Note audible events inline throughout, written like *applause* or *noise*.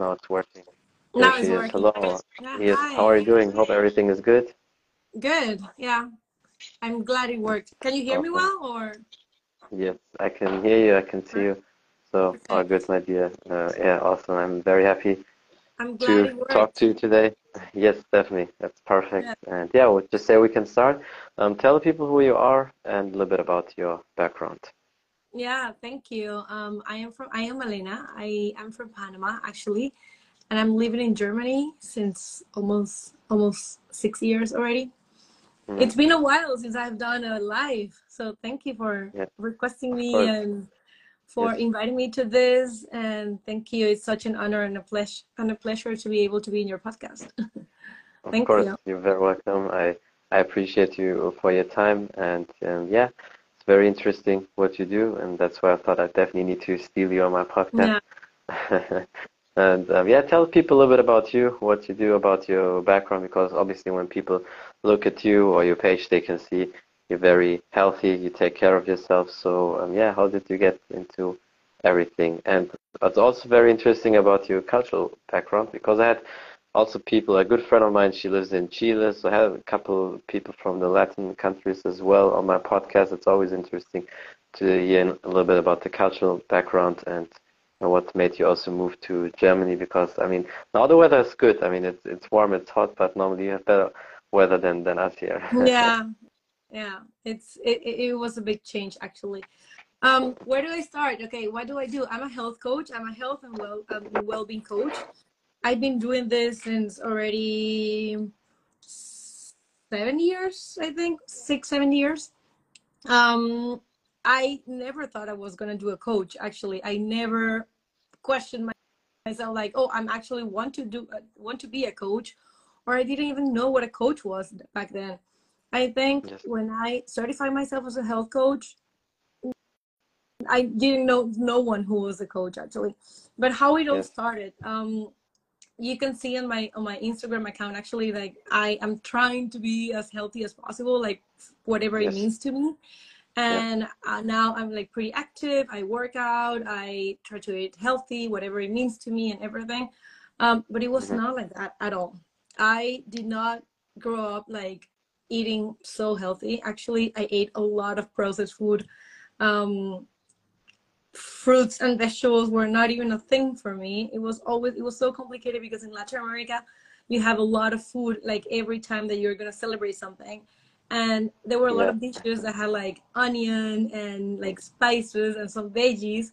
now it's working. Now it's working. Hello. Yeah, Yes, how are you doing? Hope everything is good. Good. Yeah. I'm glad it worked. Can you hear me well or Yes, I can hear you, I can see you. So, all good, my dear. Uh, yeah, awesome. I'm very happy I'm glad to talk to you today. *laughs* Yes, definitely. That's perfect. Yeah. And yeah, we'll just say we can start. Um, tell the people who you are and a little bit about your background. Yeah, thank you. Um, I am from I am Elena. I am from Panama actually, and I'm living in Germany since almost almost six years already. hmm It's been a while since I've done a live, so thank you for Yeah, requesting me and for Yes, inviting me to this. And thank you. It's such an honor and a pleasure and a pleasure to be able to be in your podcast. *laughs* of Thank course. you. You're very welcome. I I appreciate you for your time and um, yeah, very interesting what you do, and that's why I thought I definitely need to steal you on my podcast. Yeah. *laughs* And um, yeah, tell people a little bit about you, what you do, about your background, because obviously when people look at you or your page, they can see you're very healthy, you take care of yourself. So um, yeah, how did you get into everything? And what's also very interesting about your cultural background, because I had also people, a good friend of mine, she lives in Chile, so I have a couple of people from the Latin countries as well on my podcast. It's always interesting to hear a little bit about the cultural background and what made you also move to Germany? Because I mean, now the weather is good. I mean, it's it's warm, it's hot, but normally you have better weather than than us here. Yeah. *laughs* Yeah. It's it, it it was a big change actually. Um, where do I start? Okay, what do I do? I'm a health coach. I'm a health and well um, well-being coach. I've been doing this since already seven years, I think, six, seven years. Um, I never thought I was gonna do a coach. Actually, I never questioned my, myself like, oh, I'm actually want to do uh, want to be a coach, or I didn't even know what a coach was back then. I think Yes. when I certified myself as a health coach, I didn't know no one who was a coach actually. But how it all Yes. started, um, you can see on my on my Instagram account actually like I am trying to be as healthy as possible, like whatever it means to me. Yeah. And uh, now I'm like pretty active. I work out. I try to eat healthy, whatever it means to me, and everything. Um, but it was hmm not like that at all. I did not grow up like eating so healthy. Actually, I ate a lot of processed food. Um, fruits and vegetables were not even a thing for me. It was always it was so complicated because in Latin America you have a lot of food like every time that you're gonna celebrate something. And there were a lot Yeah. of dishes that had like onion and like spices and some veggies.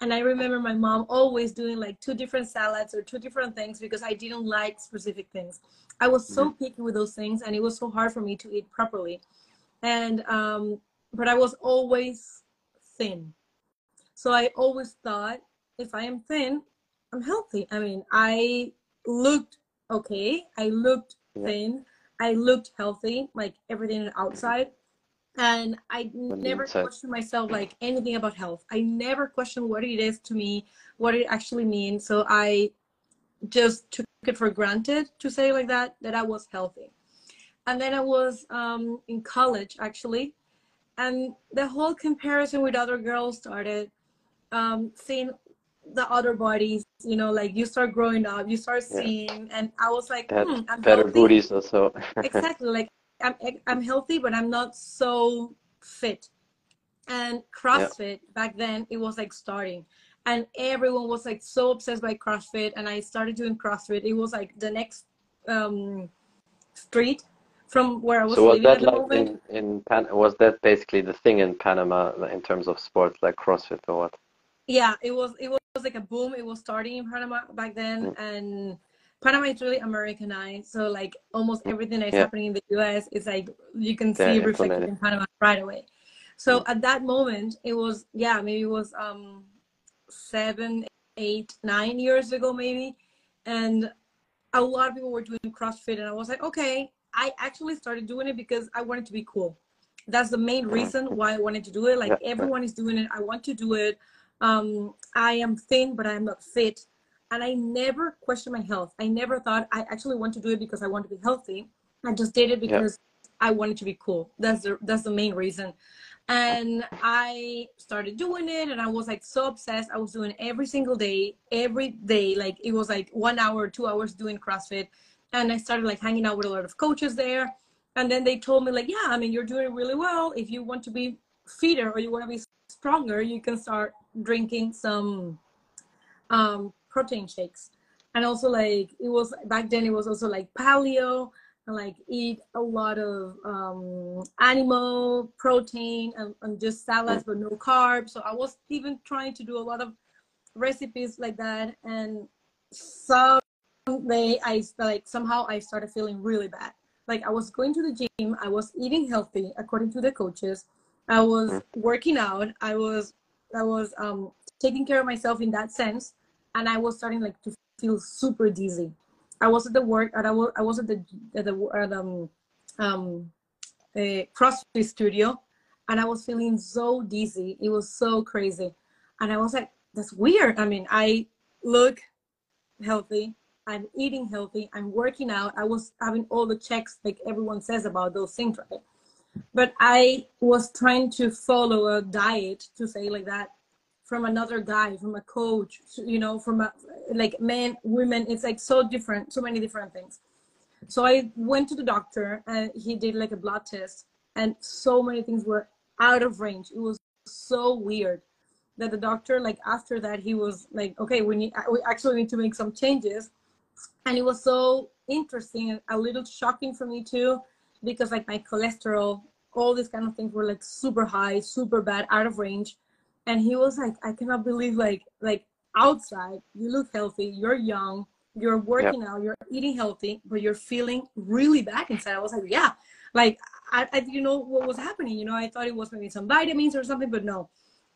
And I remember my mom always doing like two different salads or two different things because I didn't like specific things. I was so picky with those things and it was so hard for me to eat properly. And um but I was always thin so I always thought if I am thin, I'm healthy. I mean, I looked okay. I looked thin. I looked healthy, like everything outside. And I never questioned myself like anything about health. I never questioned what it is to me, what it actually means. So I just took it for granted to say like that, that I was healthy. And then I was um, in college actually. And the whole comparison with other girls started um, seeing the other bodies, you know, like you start growing up, you start Yeah. seeing, and I was like, hmm, I'm better healthy. booties also. *laughs* Exactly. Like I'm, I'm healthy, but I'm not so fit. And Yeah. CrossFit back then, it was like starting, and everyone was like so obsessed by CrossFit. And I started doing CrossFit. It was like the next um, street from where I was So was that the like moment. in in Pan was that basically the thing in Panama in terms of sports like CrossFit or what? Yeah, it was it was like a boom. It was starting in Panama back then, Mm. and Panama is really Americanized. So like almost everything that is Yeah, happening in the US is like you can see reflected in Panama right away. So Mm. at that moment, it was yeah, maybe it was um seven, eight, nine years ago maybe, and a lot of people were doing CrossFit, and I was like, okay. I actually started doing it because I wanted to be cool. That's the main reason why I wanted to do it. Like Yeah, yeah. everyone is doing it, I want to do it. Um, I am thin, but I'm not fit, and I never questioned my health. I never thought I actually want to do it because I want to be healthy. I just did it because I wanted to be cool. That's the that's the main reason. and I started doing it and I was like so obsessed. I was doing every single day, every day. Like it was like one hour, two hours doing CrossFit. And I started like hanging out with a lot of coaches there. And then they told me like, yeah, I mean, you're doing really well. If you want to be fitter or you want to be stronger, you can start drinking some um, protein shakes. And also like it was back then it was also like paleo and like eat a lot of um, animal protein and, and just salads but no carbs. So I was even trying to do a lot of recipes like that. And some someday I like somehow I started feeling really bad. Like I was going to the gym, I was eating healthy according to the coaches. I was mm. working out. I was I was um, taking care of myself in that sense, and I was starting like to feel super dizzy. I was at the work, and I was I was at the at the at, um, um, a CrossFit studio, and I was feeling so dizzy. It was so crazy, and I was like, "That's weird." I mean, I look healthy. I'm eating healthy. I'm working out. I was having all the checks like everyone says about those things, right? But I was trying to follow a diet, to say like that, from another guy, from a coach, you know, from a like men, women. It's like so different, so many different things. So I went to the doctor and he did like a blood test, and so many things were out of range. It was so weird that the doctor, like after that, he was like, okay, we need, we actually need to make some changes. And it was so interesting and a little shocking for me too because like my cholesterol, all these kind of things were like super high, super bad, out of range. And he was like, I cannot believe like like outside you look healthy, you're young, you're working yep. out, you're eating healthy, but you're feeling really bad inside. I was like, yeah, like I, I you know what was happening. You know, I thought it was maybe some vitamins or something, but no.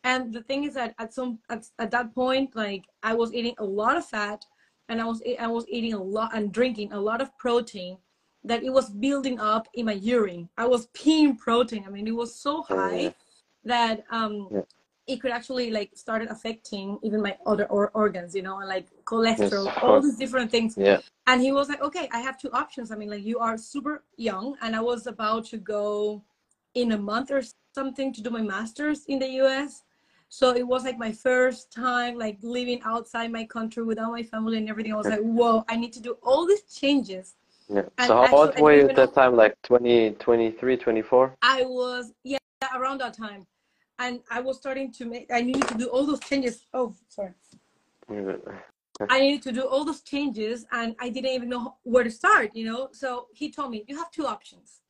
And the thing is that at some at, at that point, like I was eating a lot of fat, and I was I was eating a lot and drinking a lot of protein, that it was building up in my urine. I was peeing protein. I mean, it was so high that um, yeah. it could actually like started affecting even my other or- organs, you know, and like cholesterol, yes, all these different things. Yeah. And he was like, okay, I have two options. I mean, like you are super young, and I was about to go in a month or something to do my master's in the U.S. So it was like my first time like living outside my country without my family and everything. I was like, whoa, I need to do all these changes yeah. So how old were you at that time? Like 20, 23, 24? I was, yeah, around that time. And I was starting to make, I needed to do all those changes. Oh, sorry. I needed to do all those changes and I didn't even know where to start, you know? So he told me, you have two options.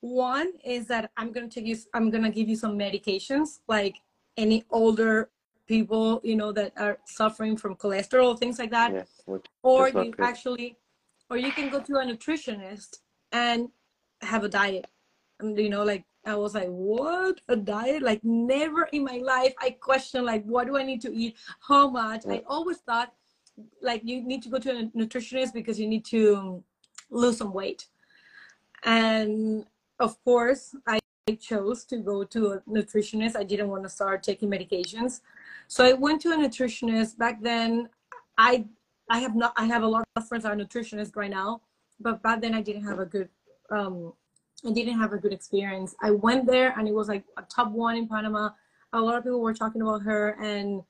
One is that I'm going to take you, I'm going to give you some medications, like any older people, you know, that are suffering from cholesterol, things like that. Yeah, or you good. actually or you can go to a nutritionist and have a diet. And you know like i was like what? A diet? Like never in my life i question like what do i need to eat? How much? I always thought like you need to go to a nutritionist because you need to lose some weight. And of course i chose to go to a nutritionist. I didn't want to start taking medications. So i went to a nutritionist. Back then i I have not. I have a lot of friends are nutritionists right now, but back then I didn't have a good. Um, I didn't have a good experience. I went there and it was like a top one in Panama. A lot of people were talking about her, and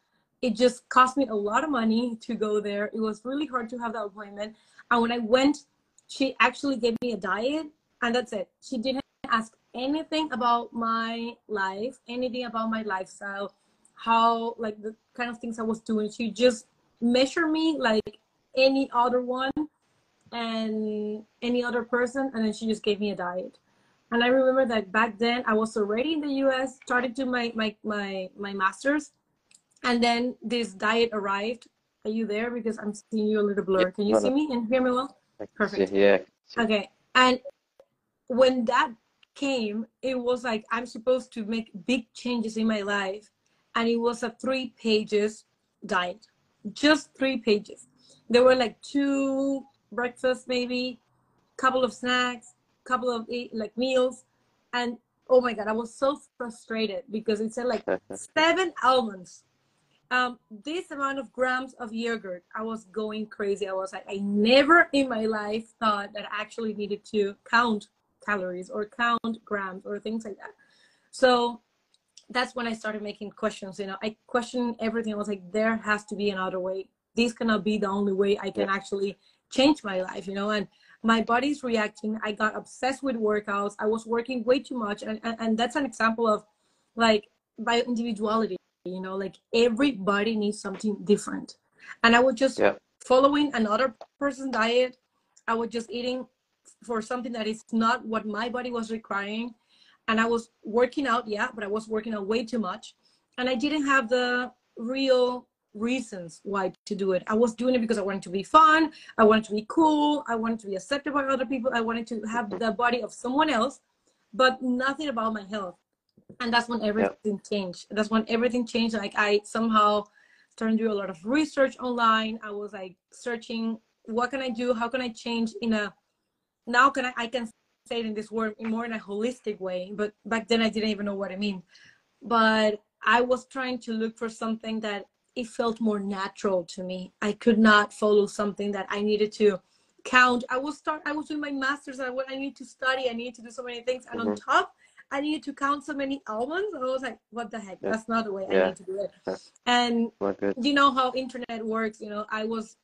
it just cost me a lot of money to go there. It was really hard to have that appointment. And when I went, she actually gave me a diet, and that's it. She didn't ask anything about my life, anything about my lifestyle, how like the kind of things I was doing. She just measure me like any other one and any other person and then she just gave me a diet. And i remember that back then i was already in the us started to my my my, my master's and then this diet arrived. Are you there? Because i'm seeing you a little blur. Can you see me and hear me well? Perfect. yeah. Okay. And when that came it was like i'm supposed to make big changes in my life and it was a three pages diet just three pages. There were like two breakfasts, maybe, couple of snacks, couple of like meals, and oh my god, I was so frustrated because it said like *laughs* seven almonds, um, this amount of grams of yogurt. I was going crazy. I was like, I never in my life thought that I actually needed to count calories or count grams or things like that. So that's when I started making questions. You know, I questioned everything. I was like, there has to be another way. This cannot be the only way I can yeah. actually change my life. You know, and my body's reacting. I got obsessed with workouts. I was working way too much, and and, and that's an example of like bio-individuality. You know, like everybody needs something different, and I was just yeah. following another person's diet. I was just eating for something that is not what my body was requiring and I was working out, yeah, but I was working out way too much, and I didn't have the real reasons why to do it. I was doing it because I wanted to be fun, I wanted to be cool, I wanted to be accepted by other people, I wanted to have the body of someone else, but nothing about my health. And that's when everything changed. That's when everything changed. Like I somehow started to do a lot of research online. I was like searching what can I do? How can I change in a now can I I can say in this word more in a holistic way, but back then I didn't even know what I mean. But I was trying to look for something that it felt more natural to me. I could not follow something that I needed to count. I was start. I was doing my masters. I I need to study. I need to do so many things, and mm-hmm. on top, I needed to count so many almonds. I was like, what the heck? Yeah. That's not the way yeah. I need to do it. Yeah. And you know how internet works. You know, I was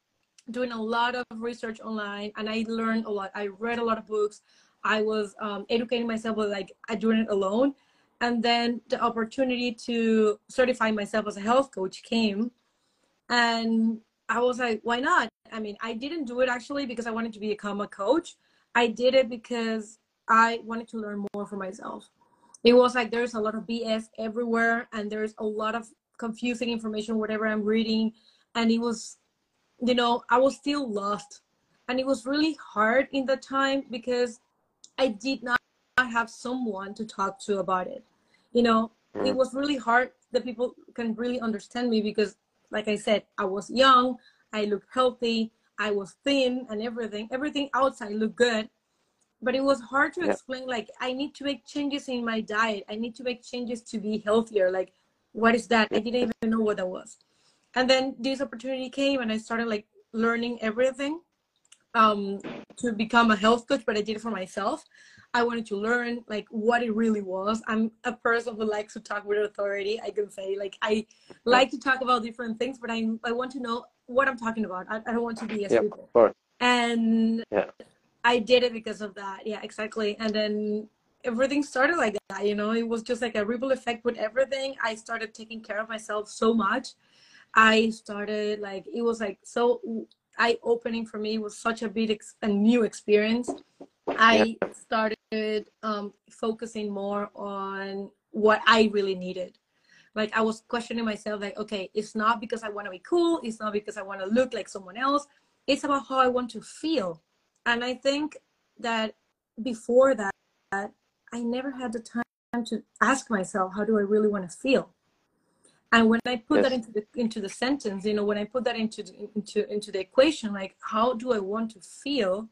doing a lot of research online, and I learned a lot. I read a lot of books. I was um, educating myself, like I doing it alone. And then the opportunity to certify myself as a health coach came. And I was like, why not? I mean, I didn't do it actually because I wanted to become a coach. I did it because I wanted to learn more for myself. It was like there's a lot of BS everywhere and there's a lot of confusing information, whatever I'm reading. And it was, you know, I was still lost. And it was really hard in that time because I did not have someone to talk to about it. You know, mm. it was really hard that people can really understand me because, like I said, I was young, I looked healthy, I was thin, and everything. Everything outside looked good, but it was hard to yeah. explain. Like, I need to make changes in my diet. I need to make changes to be healthier. Like, what is that? I didn't even know what that was. And then this opportunity came, and I started like learning everything um, to become a health coach, but I did it for myself. I wanted to learn like what it really was. I'm a person who likes to talk with authority. I can say like I like to talk about different things, but I I want to know what I'm talking about. I, I don't want to be a stupid. And yeah. I did it because of that. Yeah, exactly. And then everything started like that. You know, it was just like a ripple effect with everything. I started taking care of myself so much. I started like it was like so eye opening for me. It was such a big ex- a new experience. I started um, focusing more on what I really needed. Like I was questioning myself, like, okay, it's not because I want to be cool. It's not because I want to look like someone else. It's about how I want to feel. And I think that before that, I never had the time to ask myself, how do I really want to feel? And when i put yes. that into the into the sentence you know when i put that into the, into into the equation like how do i want to feel?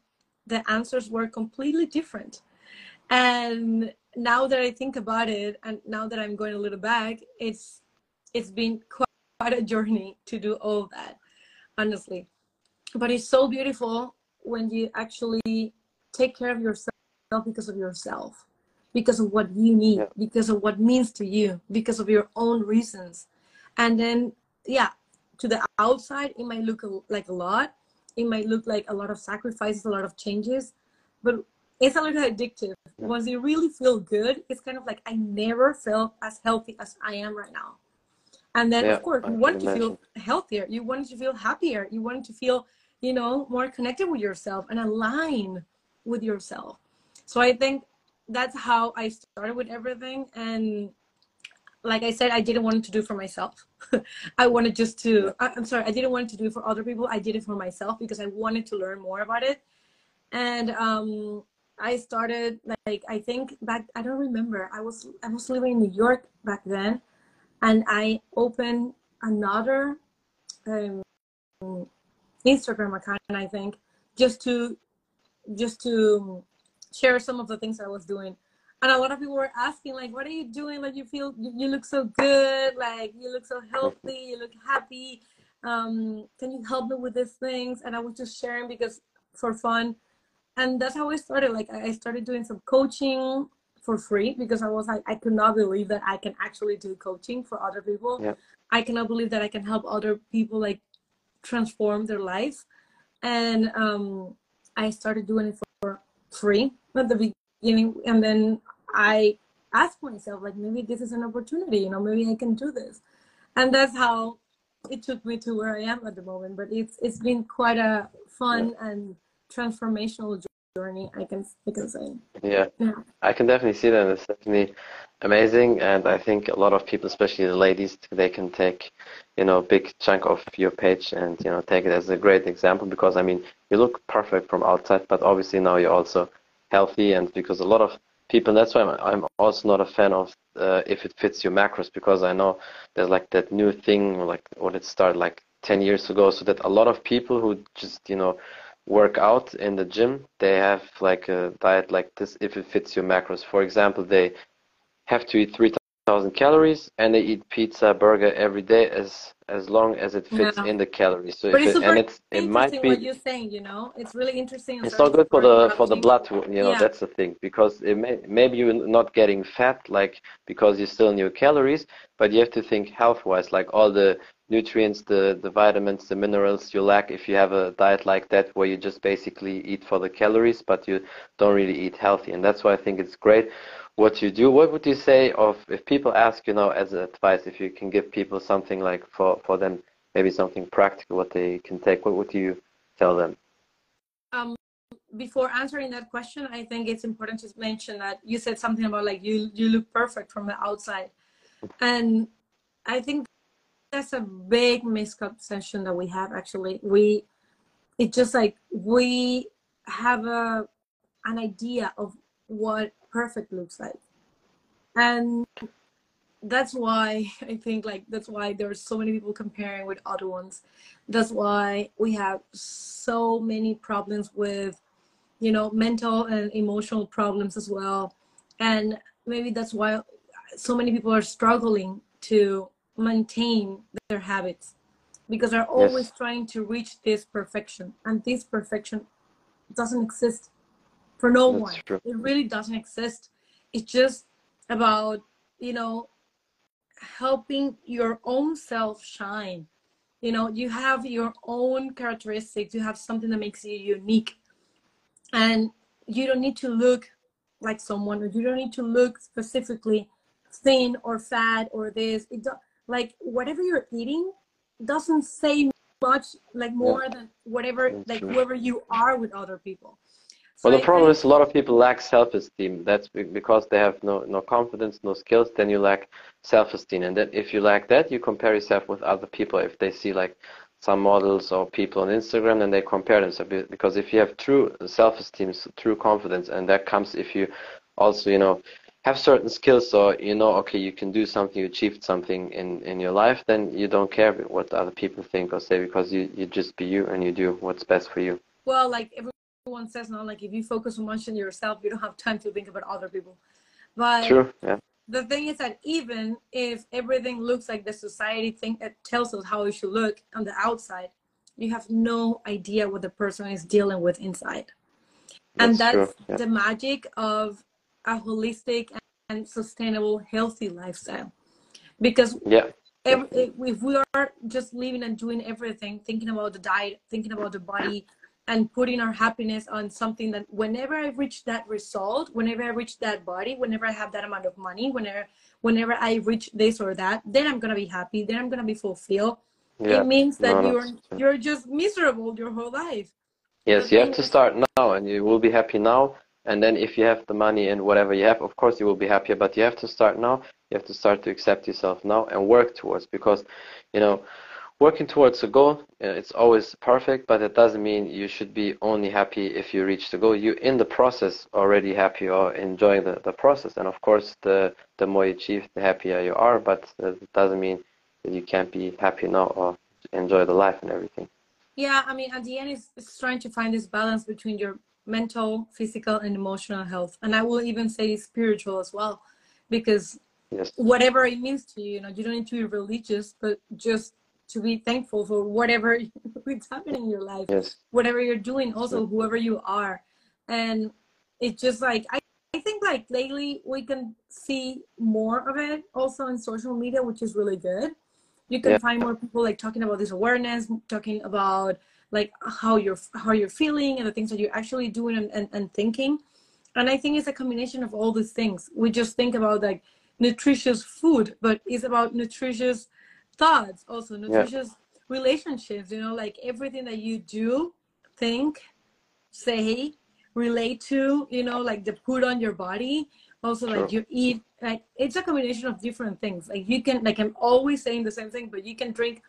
The answers were completely different. And now that i think about it and now that i'm going a little back it's it's been quite a journey to do all that honestly. But it's so beautiful when you actually take care of yourself because of yourself because of what you need, yeah. because of what means to you, because of your own reasons. And then, yeah, to the outside, it might look like a lot. It might look like a lot of sacrifices, a lot of changes, but it's a little addictive. Yeah. Once you really feel good, it's kind of like I never felt as healthy as I am right now. And then, yeah, of course, you want to feel healthier. You want to feel happier. You want to feel, you know, more connected with yourself and align with yourself. So I think that's how I started with everything. And like I said, I didn't want to do for myself. *laughs* I wanted just to, I, am sorry, I didn't want to do it for other people. I did it for myself because I wanted to learn more about it. And um, I started like, I think back, I don't remember. I was, I was living in New York back then. And I opened another um, Instagram account, I think, just to, just to share some of the things I was doing. And a lot of people were asking, like, what are you doing? Like, you feel, you look so good. Like, you look so healthy. You look happy. Um, can you help me with these things? And I was just sharing because for fun. And that's how I started. Like, I started doing some coaching for free because I was like, I could not believe that I can actually do coaching for other people. Yeah. I cannot believe that I can help other people like transform their lives. And um, I started doing it for free at the beginning. And then I asked myself, like, maybe this is an opportunity, you know, maybe I can do this. And that's how it took me to where I am at the moment. But it's it's been quite a fun yeah. and transformational journey. I can I can say. Yeah. yeah, I can definitely see that. It's definitely amazing, and I think a lot of people, especially the ladies, they can take you know a big chunk of your page and you know take it as a great example because I mean you look perfect from outside, but obviously now you're also healthy, and because a lot of people. That's why I'm, I'm also not a fan of uh, if it fits your macros because I know there's like that new thing like what it started like 10 years ago. So that a lot of people who just you know work out in the gym, they have like a diet like this if it fits your macros. For example, they have to eat 3,000 calories and they eat pizza, burger every day as as long as it fits yeah. in the calories. So but it's it, and it's it might be what you're saying, you know, it's really interesting. It's not good for the for the blood, you know. Yeah. That's the thing because it may, maybe you're not getting fat, like because you're still need your calories, but you have to think health-wise, like all the nutrients, the the vitamins, the minerals you lack if you have a diet like that where you just basically eat for the calories, but you don't really eat healthy, and that's why I think it's great what you do. What would you say of if people ask, you know, as advice, if you can give people something like for for them, maybe something practical, what they can take? What would you tell them? Um, before answering that question, I think it's important to mention that you said something about like you you look perfect from the outside, and I think that's a big misconception that we have. Actually, we it's just like we have a an idea of what perfect looks like and that's why *laughs* i think like that's why there's so many people comparing with other ones that's why we have so many problems with you know mental and emotional problems as well and maybe that's why so many people are struggling to maintain their habits because they're always yes. trying to reach this perfection and this perfection doesn't exist for no That's one. True. It really doesn't exist. It's just about, you know, helping your own self shine. You know, you have your own characteristics, you have something that makes you unique. And you don't need to look like someone, or you don't need to look specifically thin or fat or this. It do, like whatever you're eating doesn't say much like more yeah. than whatever like whoever you are with other people well, the problem is a lot of people lack self-esteem. That's because they have no, no confidence, no skills. Then you lack self-esteem, and then if you lack that, you compare yourself with other people. If they see like some models or people on Instagram, then they compare themselves. Because if you have true self-esteem, true confidence, and that comes if you also, you know, have certain skills, or you know, okay, you can do something, you achieved something in in your life, then you don't care what other people think or say because you you just be you and you do what's best for you. Well, like every everyone says now, like if you focus so much on yourself, you don't have time to think about other people. But True, yeah. the thing is that even if everything looks like the society think it tells us how we should look on the outside, you have no idea what the person is dealing with inside. That's and that's yeah. the magic of a holistic and sustainable, healthy lifestyle. Because yeah. Every, if we are just living and doing everything, thinking about the diet, thinking about the body, and putting our happiness on something that whenever I reach that result, whenever I reach that body, whenever I have that amount of money, whenever whenever I reach this or that, then I'm gonna be happy, then I'm gonna be fulfilled. Yeah. It means that no, you're you're just miserable your whole life. Yes, you have to start now and you will be happy now. And then if you have the money and whatever you have, of course you will be happier, but you have to start now. You have to start to accept yourself now and work towards because, you know, working towards a goal uh, it's always perfect but it doesn't mean you should be only happy if you reach the goal. You're in the process already happy or enjoying the, the process. And of course the the more you achieve the happier you are but it doesn't mean that you can't be happy now or enjoy the life and everything. Yeah i mean at the end it's, it's trying to find this balance between your mental physical and emotional health. And i will even say spiritual as well because yes. whatever it means to you you know you don't need to be religious but just to be thankful for whatever *laughs* is happening in your life yes. whatever you're doing also whoever you are and it's just like i I think like lately we can see more of it also in social media, which is really good. You can Yeah. find more people like talking about this awareness, talking about like how you're how you're feeling and the things that you're actually doing and, and, and thinking. And I think it's a combination of all these things. We just think about like nutritious food, but it's about nutritious thoughts, also nutritious relationships, you know, like everything that you do, think, say, relate to, you know, like the put on your body. Also, like you eat, like it's a combination of different things. Like you can, like I'm always saying the same thing, but you can drink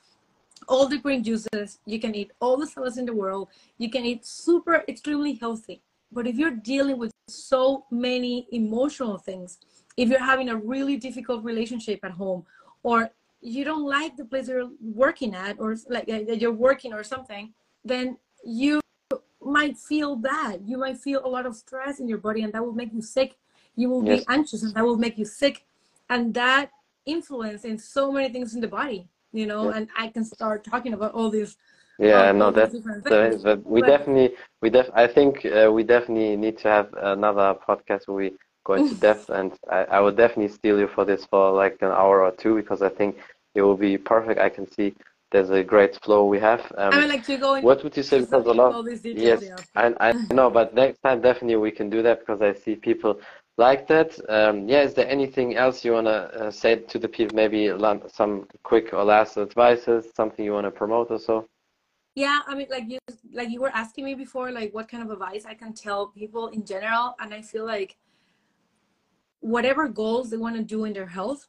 all the green juices, you can eat all the salads in the world, you can eat super, extremely healthy. But if you're dealing with so many emotional things, if you're having a really difficult relationship at home, or you don't like the place you're working at, or like that you're working or something, then you might feel bad. You might feel a lot of stress in your body, and that will make you sick. You will Yes. be anxious, and that will make you sick. And that influence in so many things in the body, you know. Yeah. And I can start talking about all these. Yeah, all- no, that's different the, we But- definitely we def I think uh, we definitely need to have another podcast where we go to depth, and I, I would definitely steal you for this for like an hour or two because I think it will be perfect. I can see there's a great flow we have. Um, I would like to go into what would you say because a lot details. Yes, Yeah. I, I *laughs* know, but next time definitely we can do that because I see people like that. Um, yeah, is there anything else you want to uh, say to the people? Maybe some quick or last advices, something you want to promote or so? Yeah, I mean, like you, like you were asking me before, like what kind of advice I can tell people in general, and I feel like whatever goals they want to do in their health,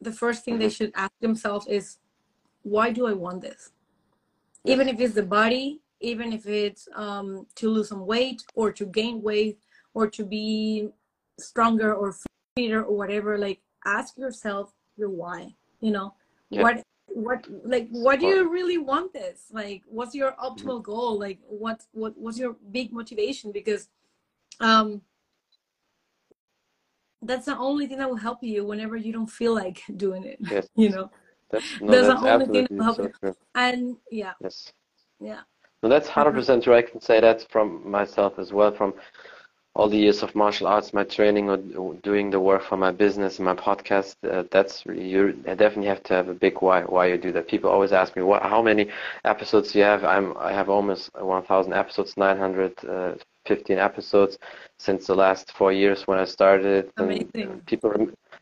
the first thing they Mhm. should ask themselves is, why do I want this? Even if it's the body, even if it's um, to lose some weight or to gain weight or to be stronger or fitter or whatever, like ask yourself your why. You know, Yeah. what what like what do you really want this like what's your optimal goal like what what what's your big motivation because um that's the only thing that will help you whenever you don't feel like doing it Yes. *laughs* you know That's, no, There's the only thing that helps so you. true. and yeah Yes. yeah No, that's hundred percent true. I can say that from myself as well, from all the years of martial arts, my training, or doing the work for my business and my podcast. Uh, that's you definitely have to have a big why why you do that. People always ask me, what, how many episodes do you have? I'm I have almost one thousand episodes, nine hundred uh, fifteen episodes since the last four years when I started. And Amazing. people,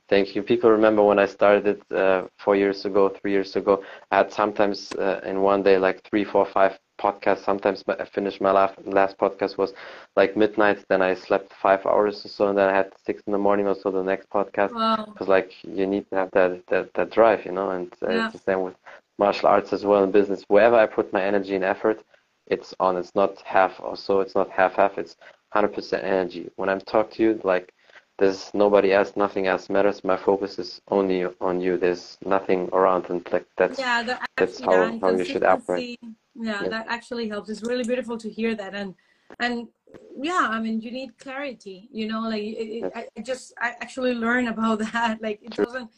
thank you. People remember when I started uh, four years ago, three years ago. I had sometimes uh, in one day like three, four, five podcasts. Sometimes I finished my last last podcast was like midnight. Then I slept five hours or so, and then I had six in the morning or so the next podcast. wow Because like you need to have that that, that drive, you know. And uh, Yeah. it's the same with martial arts as well in business. Wherever I put my energy and effort, it's on. It's not half or so. It's not half half. It's hundred percent energy. When I'm talking to you, like there's nobody else, nothing else matters. My focus is only on you. There's nothing around, and like that's yeah that that's actually, how- yeah, how you should operate. yeah, Yeah. that actually helps it's really beautiful to hear that and and yeah i mean you need clarity you know like it. I, I just i actually learn about *laughs* that like it True. doesn't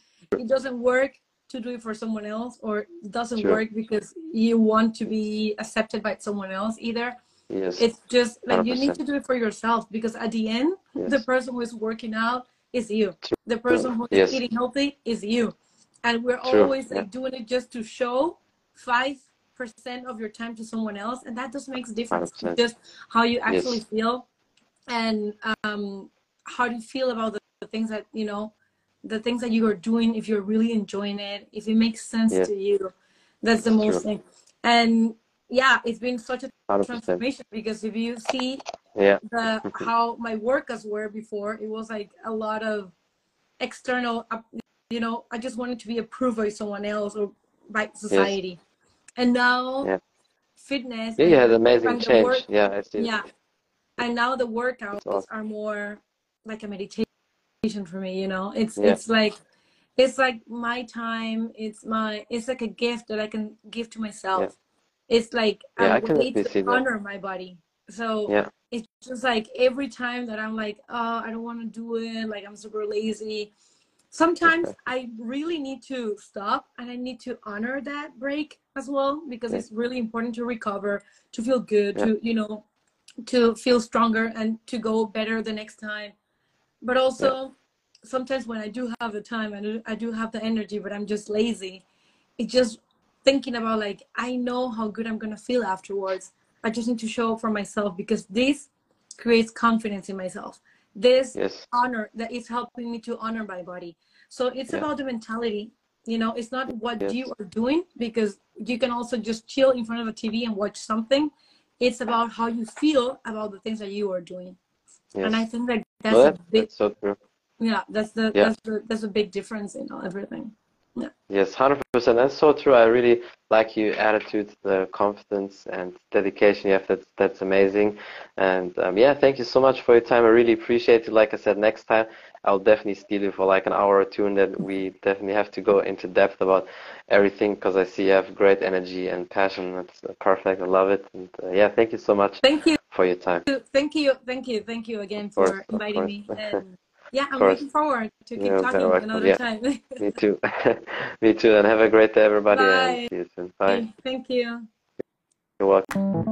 it doesn't work to do it for someone else or it doesn't Sure. work because you want to be accepted by someone else either yes, it's just like you need to do it for yourself because at the end the person who is working out is you True. the person who is Yes. eating healthy is you and we're True. always like Yeah. doing it just to show five percent of your time to someone else and that just makes a difference 100%. just how you actually Yes. feel and um how do you feel about the, the things that you know the things that you are doing if you're really enjoying it if it makes sense Yeah. to you that's the most true. thing and yeah it's been such a hundred percent. transformation because if you see Yeah, the *laughs* how my workouts were before it was like a lot of external you know i just wanted to be approved by someone else or by society and now Yeah. fitness yeah, you had amazing change. work- Yeah, I see. yeah and now the workouts awesome. are more like a meditation for me you know it's Yeah. it's like it's like my time it's my it's like a gift that i can give to myself it's like Yeah, a I can way definitely see to that. honor my body so Yeah. it's just like every time that i'm like oh i don't want to do it like i'm super lazy sometimes Okay. i really need to stop and i need to honor that break as well because Yeah. it's really important to recover to feel good Yeah. to you know to feel stronger and to go better the next time but also sometimes when I do have the time and I do have the energy, but I'm just lazy, it's just thinking about like I know how good I'm gonna feel afterwards. I just need to show up for myself because this creates confidence in myself. This Yes. honor that is helping me to honor my body. So it's Yeah. about the mentality. You know, it's not what Yes. you are doing because you can also just chill in front of a TV and watch something. It's about how you feel about the things that you are doing. Yes. And I think that that's Well, a that- big that's so true. yeah, that's the Yeah. that's the that's a big difference in everything. Yeah. Yes, hundred percent. That's so true. I really like your attitude, the confidence and dedication you have. That's that's amazing. And um, yeah, thank you so much for your time. I really appreciate it. Like I said, next time I'll definitely steal you for like an hour or two, and then we definitely have to go into depth about everything because I see you have great energy and passion. That's perfect. I love it. And uh, yeah, thank you so much Thank you, for your time. thank you, thank you, thank you again course, for inviting me. And yeah, I'm looking forward to keep You're talking another Yeah. time. *laughs* Me too. *laughs* Me too. And have a great day, everybody. Bye. And see you soon. Bye. Thank you. You're welcome.